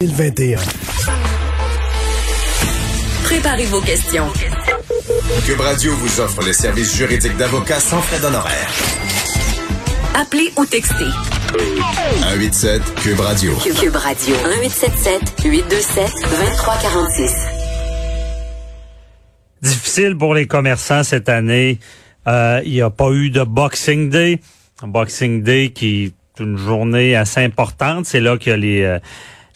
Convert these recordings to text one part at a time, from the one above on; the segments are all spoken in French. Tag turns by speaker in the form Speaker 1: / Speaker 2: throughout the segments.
Speaker 1: 2021.
Speaker 2: Préparez vos questions.
Speaker 3: Cube Radio vous offre les services juridiques d'avocats sans frais d'honoraires.
Speaker 2: Appelez ou textez.
Speaker 3: 187 Cube Radio.
Speaker 2: Cube Radio. 1877 827 2346.
Speaker 4: Difficile pour les commerçants cette année. Euh, il n'y a pas eu de Boxing Day. Boxing Day qui est une journée assez importante. C'est là qu'il y a les euh,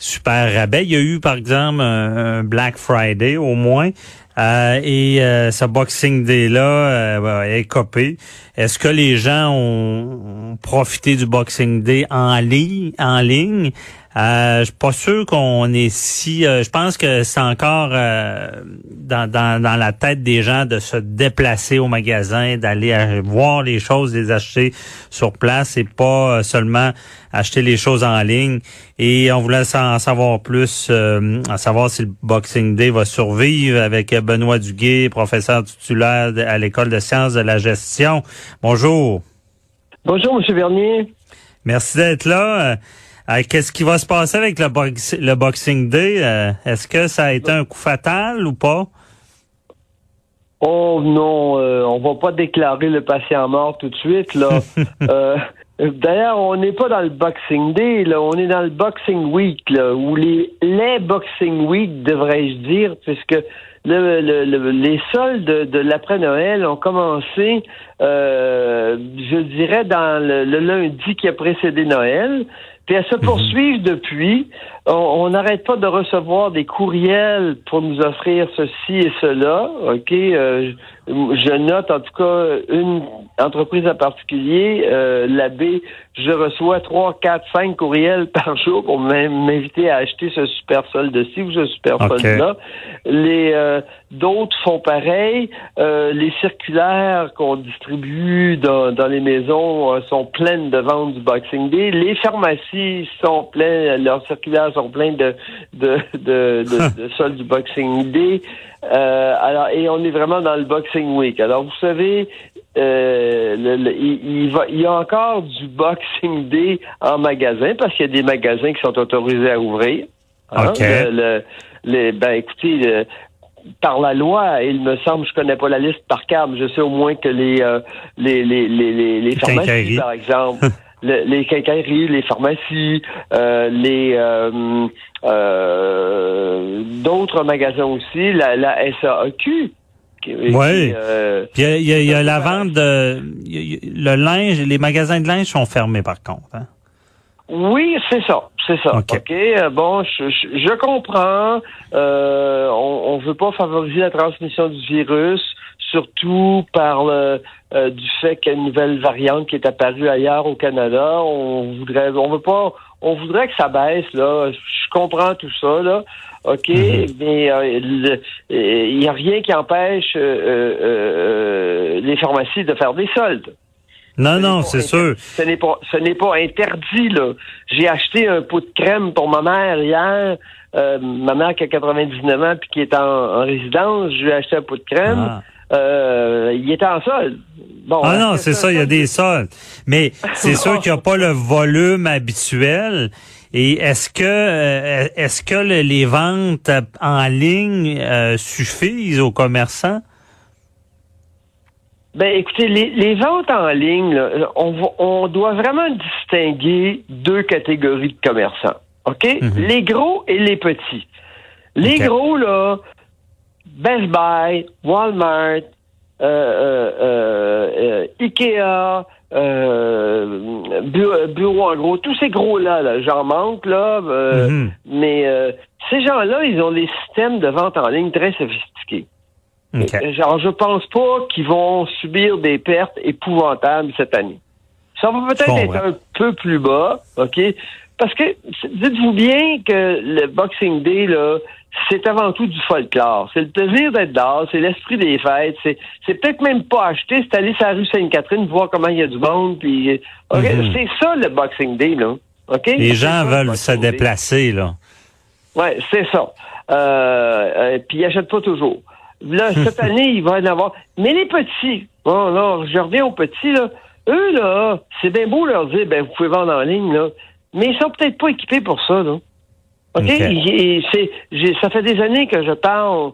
Speaker 4: super rabais. Il y a eu, par exemple, un, Black Friday au moins. Euh, et euh, ce Boxing Day-là euh, est copé. Est-ce que les gens ont, profité du Boxing Day? En ligne? Euh, je suis pas sûr qu'on est si. euh, je pense que c'est encore euh, dans, dans, dans la tête des gens de se déplacer au magasin, d'aller voir les choses, les acheter sur place et pas euh, seulement acheter les choses en ligne. Et on voulait en savoir plus, euh, en savoir si le Boxing Day va survivre avec Benoît Duguay, professeur titulaire à l'école de sciences de la gestion. Bonjour.
Speaker 5: Bonjour, M. Bernier.
Speaker 4: Merci d'être là. Euh, Qu'est-ce qui va se passer avec le, box- le Boxing Day? Euh, Est-ce que ça a été un coup fatal ou pas?
Speaker 5: Oh non, euh, on va pas déclarer le patient mort tout de suite, là. D'ailleurs, on n'est pas dans le Boxing Day, là, on est dans le Boxing Week, là, ou les, les Boxing Week, devrais-je dire, puisque le, le- le- les soldes de, de l'après-Noël ont commencé, euh, je dirais, dans le lundi qui a précédé Noël. Puis elles se poursuivent depuis. On n'arrête pas de recevoir des courriels pour nous offrir ceci et cela. OK? Euh, je note en tout cas une entreprise en particulier, euh, l'abbé, je reçois trois, quatre, cinq courriels par jour pour m'in- m'inviter à acheter ce super solde-ci ou ce super solde-là. Les euh, d'autres font pareil. Euh, les circulaires qu'on distribue dans, dans les maisons euh, sont pleines de ventes du Boxing Day. Les pharmacies sont pleines, leurs circulaires sont pleins de de de, de, de soldes du Boxing Day. Euh, alors et on est vraiment dans le Boxing Week. Alors vous savez. euh, le- le- il, il va, il y a encore du Boxing Day en magasin parce qu'il y a des magasins qui sont autorisés à ouvrir. Hein? Le- les- ben écoutez, par la loi, il me semble, je connais pas la liste par cœur, mais je sais au moins que les euh, les, les, les, les, pharmacies, par exemple, le- les quincailleries, les pharmacies, euh, les euh, euh, d'autres magasins aussi, la, la SAQ.
Speaker 4: Ouais.
Speaker 5: euh,
Speaker 4: Puis il y a, y y la vente de le linge, les magasins de linge sont fermés par contre. hein?
Speaker 5: Oui, c'est ça, c'est ça.
Speaker 4: OK.
Speaker 5: Bon, je, je, je comprends. On, on veut pas favoriser la transmission du virus, surtout par le euh, du fait qu'il y a une nouvelle variante qui est apparue ailleurs au Canada. On voudrait, on veut pas, on voudrait que ça baisse là. Je comprends tout ça là. OK, mais euh, le- euh, il y a rien qui empêche euh, euh, euh, les pharmacies de faire des soldes.
Speaker 4: Non,
Speaker 5: Ce
Speaker 4: non, c'est sûr.
Speaker 5: Ce n'est pas, ce n'est pas interdit, là. J'ai acheté un pot de crème pour ma mère hier. Euh, ma mère qui a 99 ans puis qui est en, en résidence, je lui ai acheté un pot de crème.
Speaker 4: Ah.
Speaker 5: Euh, il était en solde. Bon,
Speaker 4: Ah non, c'est ça, il y a des soldes. Mais c'est sûr qu'il n'y a pas le volume habituel. Et est-ce que euh, est-ce que le- les ventes en ligne euh, suffisent aux commerçants?
Speaker 5: Ben, écoutez, les, les ventes en ligne, là, on, doit vraiment distinguer deux catégories de commerçants. OK?
Speaker 4: Mhm.
Speaker 5: Les gros et les petits. Les gros, là, Best Buy, Walmart, euh, euh, euh, Ikea, euh, bureau, bureau en gros, tous ces gros-là, là, j'en manque, là, euh,
Speaker 4: Mhm.
Speaker 5: mais euh, ces gens-là, ils ont des systèmes de vente en ligne très sophistiqués. Genre, je pense pas qu'ils vont subir des pertes épouvantables cette année. Ça va peut-être
Speaker 4: Bon,
Speaker 5: être
Speaker 4: ouais.
Speaker 5: un peu plus bas, OK? Parce que dites-vous bien que le Boxing Day, là, c'est avant tout du folklore. C'est le plaisir d'être dehors, c'est l'esprit des fêtes. C'est, c'est peut-être même pas acheter, c'est aller sur la rue Sainte-Catherine, voir comment il y a du monde. Puis, euh?
Speaker 4: Mhm.
Speaker 5: C'est ça le Boxing Day, là. OK?
Speaker 4: Les gens
Speaker 5: ça,
Speaker 4: veulent se
Speaker 5: Day.
Speaker 4: déplacer là.
Speaker 5: Ouais, c'est ça. Euh, euh, puis ils achètent pas toujours. Là, cette année, il va y en avoir. Mais les petits, bon, là, je reviens aux petits, là. Eux, là, c'est bien beau leur dire, ben, vous pouvez vendre en ligne, là. Mais ils sont peut-être pas équipés pour ça, là. OK?
Speaker 4: OK.
Speaker 5: Et c'est, j'ai- ça fait des années que je parle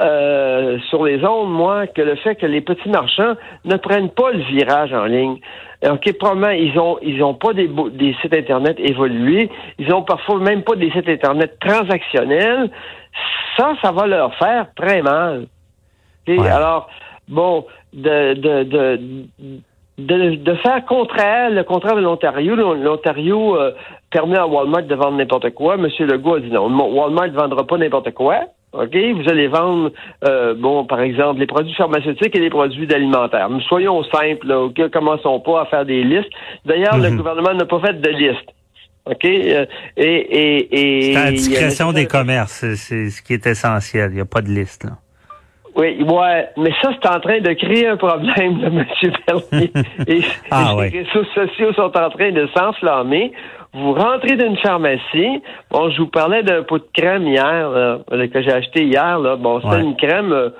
Speaker 5: euh, sur les ondes, moi, que le fait que les petits marchands ne prennent pas le virage en ligne. OK, probablement, ils ont ils ont pas des, des sites Internet évolués. Ils ont parfois même pas des sites Internet transactionnels. Ça, ça va leur faire très mal. OK?
Speaker 4: Ouais.
Speaker 5: Alors, bon, de, de, de, de, de faire contraire, le contraire de l'Ontario. L'On- L'Ontario euh, permet à Walmart de vendre n'importe quoi. Monsieur Legault a dit non. Walmart ne vendra pas n'importe quoi. OK? Vous allez vendre, euh, bon, par exemple, les produits pharmaceutiques et les produits alimentaires. Mais soyons simples, là, OK? Commençons pas à faire des listes. D'ailleurs, le
Speaker 4: Mhm.
Speaker 5: gouvernement n'a pas fait de liste. OK? Euh, et, et, et,
Speaker 4: C'est à la discrétion des commerces. C'est- C'est ce qui est essentiel. Il n'y a pas de liste, là.
Speaker 5: Oui, ouais, mais ça, c'est en train de créer un problème, là, M. Bernier. Et,
Speaker 4: Ah,
Speaker 5: les réseaux sociaux sont en train de s'enflammer. Vous rentrez d'une pharmacie. Bon, je vous parlais d'un pot de crème hier, là, euh, que j'ai acheté hier. Là. Bon, c'est
Speaker 4: Ouais.
Speaker 5: une crème, euh,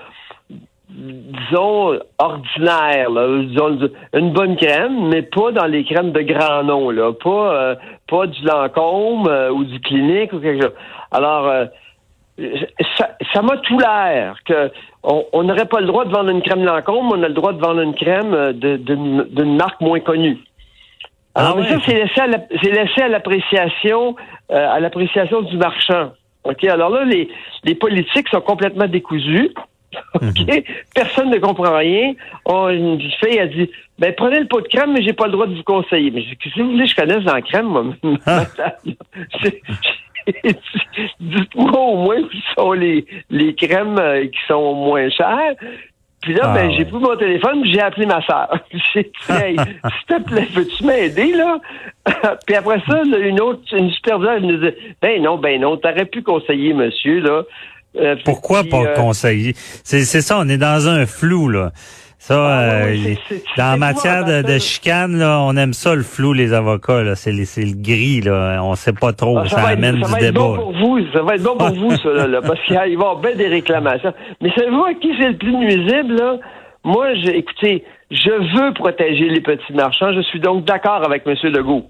Speaker 5: disons, ordinaire. Là. Disons, une bonne crème, mais pas dans les crèmes de grand nom. Là. Pas, euh, pas du Lancôme euh, ou du Clinique ou quelque chose. Alors, euh, ça m'a tout l'air que on on n'aurait pas le droit de vendre une crème Lancôme, on a le droit de vendre une crème euh, d'une d'une marque moins connue. Alors,
Speaker 4: Ah
Speaker 5: mais ça,
Speaker 4: ouais.
Speaker 5: c'est laissé à la- c'est laissé à l'appréciation euh, à l'appréciation du marchand. OK? Alors là, les, les politiques sont complètement décousus. OK? Personne ne comprend rien. On, une fille a dit Ben prenez le pot de crème, mais j'ai pas le droit de vous conseiller. Mais qu'est-ce que vous voulez? Je connaisse dans la crème, moi?
Speaker 4: Ah.
Speaker 5: Dites-moi au moins où sont les, les crèmes euh, qui sont moins chères. Puis là,
Speaker 4: Ah,
Speaker 5: ben,
Speaker 4: ouais.
Speaker 5: j'ai pris mon téléphone, j'ai appelé ma soeur. J'ai dit, hey, s'il te plaît, peux-tu m'aider, là? puis après ça, là, une autre, une superviseure, elle nous dit, ben non, ben non, t'aurais pu conseiller monsieur, là. Euh,
Speaker 4: Pourquoi
Speaker 5: puis,
Speaker 4: pas
Speaker 5: euh,
Speaker 4: conseiller? C'est c'est ça, on est dans un flou, là. Ça,
Speaker 5: Ah,
Speaker 4: euh,
Speaker 5: ouais, c'est- c'est-
Speaker 4: dans
Speaker 5: c'est
Speaker 4: matière de, de chicane, là, on aime ça, le flou, les avocats, là. C'est les- c'est le gris, là. On sait pas trop.
Speaker 5: Ah,
Speaker 4: ça,
Speaker 5: va être-
Speaker 4: amène
Speaker 5: ça
Speaker 4: du
Speaker 5: va être bon pour vous, ça va être bon pour vous, ça, là, là, parce qu'il va y avoir bien des réclamations. Mais savez-vous à qui c'est le plus nuisible, là? Moi, je, écoutez, je veux protéger les petits marchands. Je suis donc d'accord avec M. Legault.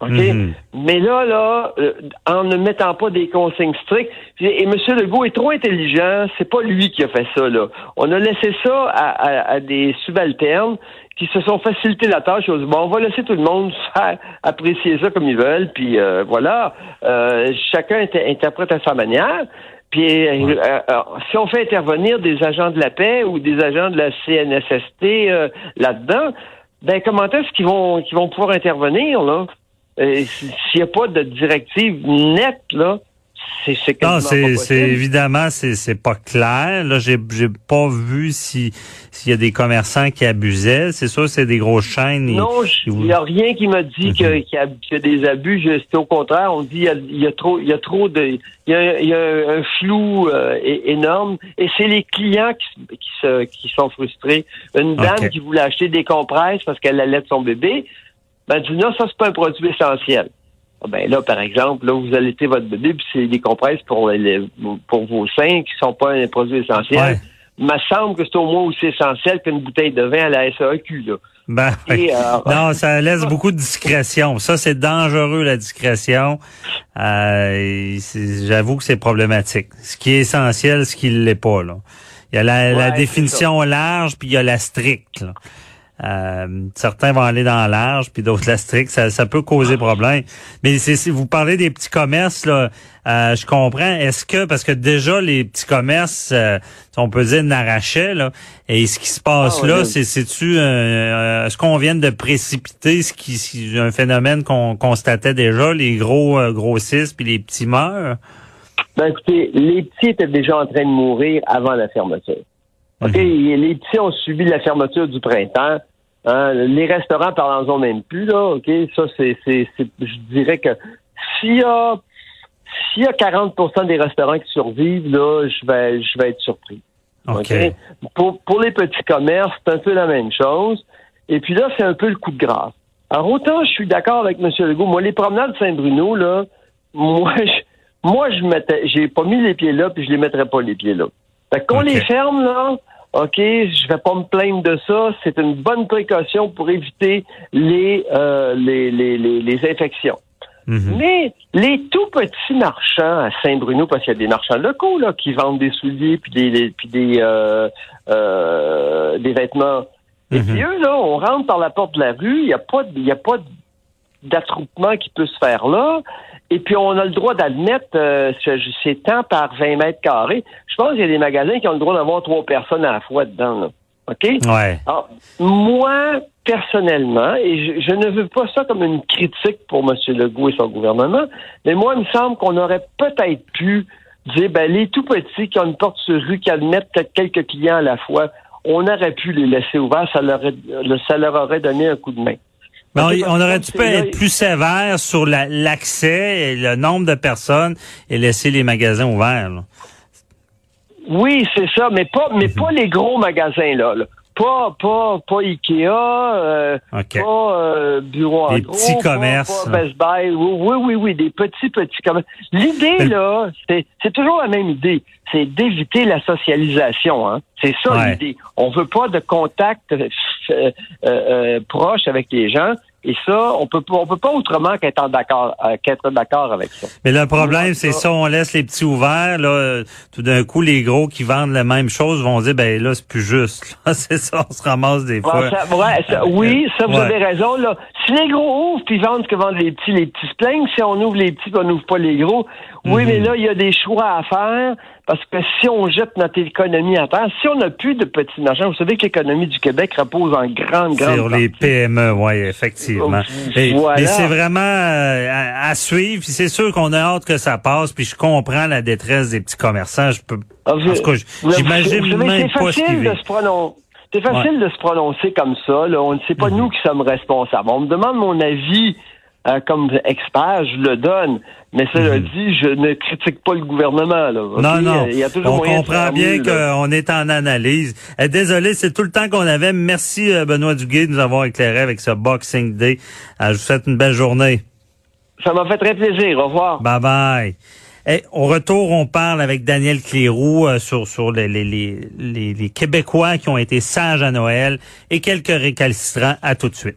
Speaker 5: OK?
Speaker 4: Mhm.
Speaker 5: Mais là, là, euh, en ne mettant pas des consignes strictes, et M. Legault est trop intelligent, c'est pas lui qui a fait ça, là. On a laissé ça à, à- à des subalternes qui se sont facilité la tâche. Ils ont dit, bon, on va laisser tout le monde faire apprécier ça comme ils veulent, puis euh, voilà. Euh, chacun inter- interprète à sa manière. Puis euh, euh, euh, si on fait intervenir des agents de la paix ou des agents de la CNSST euh, là-dedans, ben comment est-ce qu'ils vont qu'ils vont pouvoir intervenir là? Euh, S'il n'y a pas de directive nette là, c'est
Speaker 4: Non, c'est évidemment c'est c'est pas clair. Là, j'ai j'ai pas vu si s'il y a des commerçants qui abusaient. C'est sûr, c'est des grosses chaînes.
Speaker 5: Non, il n'y a rien qui m'a dit
Speaker 4: Mhm.
Speaker 5: qu'il y, y a des abus. C'est au contraire, on dit il y a, il y a trop, il y a trop de, il y a, il y a un flou euh, énorme. Et c'est les clients qui, qui, se, qui sont frustrés. Une dame qui voulait acheter des compresses parce qu'elle allait de son bébé, ben dit non, ça c'est pas un produit essentiel. Ah, Ben là, par exemple, là, vous allaitez votre bébé, puis c'est des compresses pour, les- pour vos seins qui sont pas un produit essentiel.
Speaker 4: Ouais.
Speaker 5: Il me semble que c'est au moins aussi essentiel qu'une bouteille de vin à la SAQ, là.
Speaker 4: Ben,
Speaker 5: Et, euh,
Speaker 4: non, ça laisse beaucoup de discrétion. Ça, c'est dangereux, la discrétion. Euh, J'avoue que c'est problématique. Ce qui est essentiel, ce qui ne l'est pas. Là. Il y a la, la définition large, puis il y a la stricte. là. Euh, certains vont aller dans large, puis d'autres la stricte. Ça, ça peut causer problème. Mais c'est si vous parlez des petits commerces, là, euh, je comprends. Est-ce que parce que déjà les petits commerces, euh, on peut dire n'arrachaient là, et ce qui se passe
Speaker 5: Ah,
Speaker 4: là, c'est c'est-tu euh, est-ce qu'on vient de précipiter ce qui si- un phénomène qu'on constatait déjà, les gros euh, grossissent puis les petits meurent?
Speaker 5: Ben écoutez, les petits étaient déjà en train de mourir avant la fermeture. OK?
Speaker 4: Mhm.
Speaker 5: Les petits ont subi la fermeture du printemps. Hein, les restaurants, parlons-en même plus, là. OK? Ça, c'est, c'est, c'est- je dirais que s'il y a, s'il y a 40% des restaurants qui survivent, là, je vais, je vais être surpris.
Speaker 4: OK.
Speaker 5: OK? Pour, pour les petits commerces, c'est un peu la même chose. Et puis là, c'est un peu le coup de grâce. Alors, autant je suis d'accord avec M. Legault. Moi, les promenades Saint-Bruno, là, moi, je, moi, je mettais, j'ai pas mis les pieds là, puis je les mettrais pas les pieds là. Fait qu'on les ferme, là, OK, je vais pas me plaindre de ça. C'est une bonne précaution pour éviter les, euh, les, les, les, les infections.
Speaker 4: Mhm.
Speaker 5: Mais les tout petits marchands à Saint-Bruno, parce qu'il y a des marchands locaux là qui vendent des souliers puis des, des- puis des euh, euh, des vêtements. Et
Speaker 4: Mhm.
Speaker 5: puis eux là, on rentre par la porte de la rue, il n'y a pas de- il y a pas d'attroupement qui peut se faire là. Et puis on a le droit d'admettre euh, ce- c'est tant par 20 mètres carrés. Je pense qu'il y a des magasins qui ont le droit d'avoir trois personnes à la fois dedans. Là. OK?
Speaker 4: Ouais.
Speaker 5: Alors, moi, personnellement, et je, je ne veux pas ça comme une critique pour M. Legault et son gouvernement, mais moi, il me semble qu'on aurait peut-être pu dire, ben, les tout petits qui ont une porte sur rue, qui admettent peut-être quelques clients à la fois, on aurait pu les laisser ouverts, ça leur, aurait- ça leur aurait donné un coup de main.
Speaker 4: Mais on,
Speaker 5: c'est là-
Speaker 4: être plus sévère sur la- l'accès et le nombre de personnes et laisser les magasins ouverts? là?
Speaker 5: Oui, c'est ça, mais pas, mais
Speaker 4: Mhm.
Speaker 5: pas les gros magasins, là. là. Pas, pas, pas Ikea, euh, pas euh, Bureau
Speaker 4: Des
Speaker 5: Agro,
Speaker 4: petits
Speaker 5: pas-
Speaker 4: commerces,
Speaker 5: Pas,
Speaker 4: là.
Speaker 5: Best Buy. Oui, oui, oui, oui, des petits, petits commerces. L'idée, là, c'est c'est toujours la même idée. C'est d'éviter la socialisation. Hein. C'est ça
Speaker 4: Ouais.
Speaker 5: l'idée. On veut pas de contact euh, euh, euh, proche avec les gens. Et ça, on peut pas, on peut pas autrement qu'être d'accord, euh, qu'être d'accord avec ça.
Speaker 4: Mais le problème, c'est
Speaker 5: ça.
Speaker 4: on laisse les petits ouverts, là, euh, tout d'un coup, les gros qui vendent la même chose vont dire, ben là, c'est plus juste. C'est ça, on se ramasse des
Speaker 5: Bon,
Speaker 4: fois.
Speaker 5: ça- ouais, ça- oui, ça, vous
Speaker 4: Ouais.
Speaker 5: avez raison. Là. Si les gros ouvrent puis vendent ce que vendent les petits, les petits se plaignent. Si on ouvre les petits on n'ouvre pas les gros, oui,
Speaker 4: Mhm.
Speaker 5: mais là, il y a des choix à faire parce que si on jette notre économie à terre, si on n'a plus de petits marchands, vous savez que l'économie du Québec repose en grande, grande
Speaker 4: Sur les. PME, oui, effectivement.
Speaker 5: Oh,
Speaker 4: Et,
Speaker 5: voilà.
Speaker 4: et c'est vraiment euh, à, à suivre. C'est sûr qu'on a hâte que ça passe. Puis je comprends la détresse des petits commerçants. Je peux,
Speaker 5: Ah,
Speaker 4: j'imagine même ce
Speaker 5: facile de
Speaker 4: vivent.
Speaker 5: se prononcer. C'est facile de se prononcer comme ça. Là. On ne sait pas
Speaker 4: Mhm.
Speaker 5: nous qui sommes responsables. On me demande mon avis euh, comme expert, je le donne. Mais cela
Speaker 4: Mhm.
Speaker 5: dit, je ne critique pas le gouvernement. Là?
Speaker 4: Non, non.
Speaker 5: Il y a toujours
Speaker 4: On
Speaker 5: moyen
Speaker 4: comprend bien qu'on est en analyse. Eh, désolé, c'est tout le temps qu'on avait. Merci, euh, Benoît Duguay, de nous avoir éclairé avec ce Boxing Day. Euh, je vous souhaite une belle journée.
Speaker 5: Ça m'a fait très plaisir. Au revoir.
Speaker 4: Bye bye. Eh, au retour, on parle avec Daniel Cléroux euh, sur, sur les, les, les, les, les Québécois qui ont été sages à Noël et quelques récalcitrants. À tout de suite.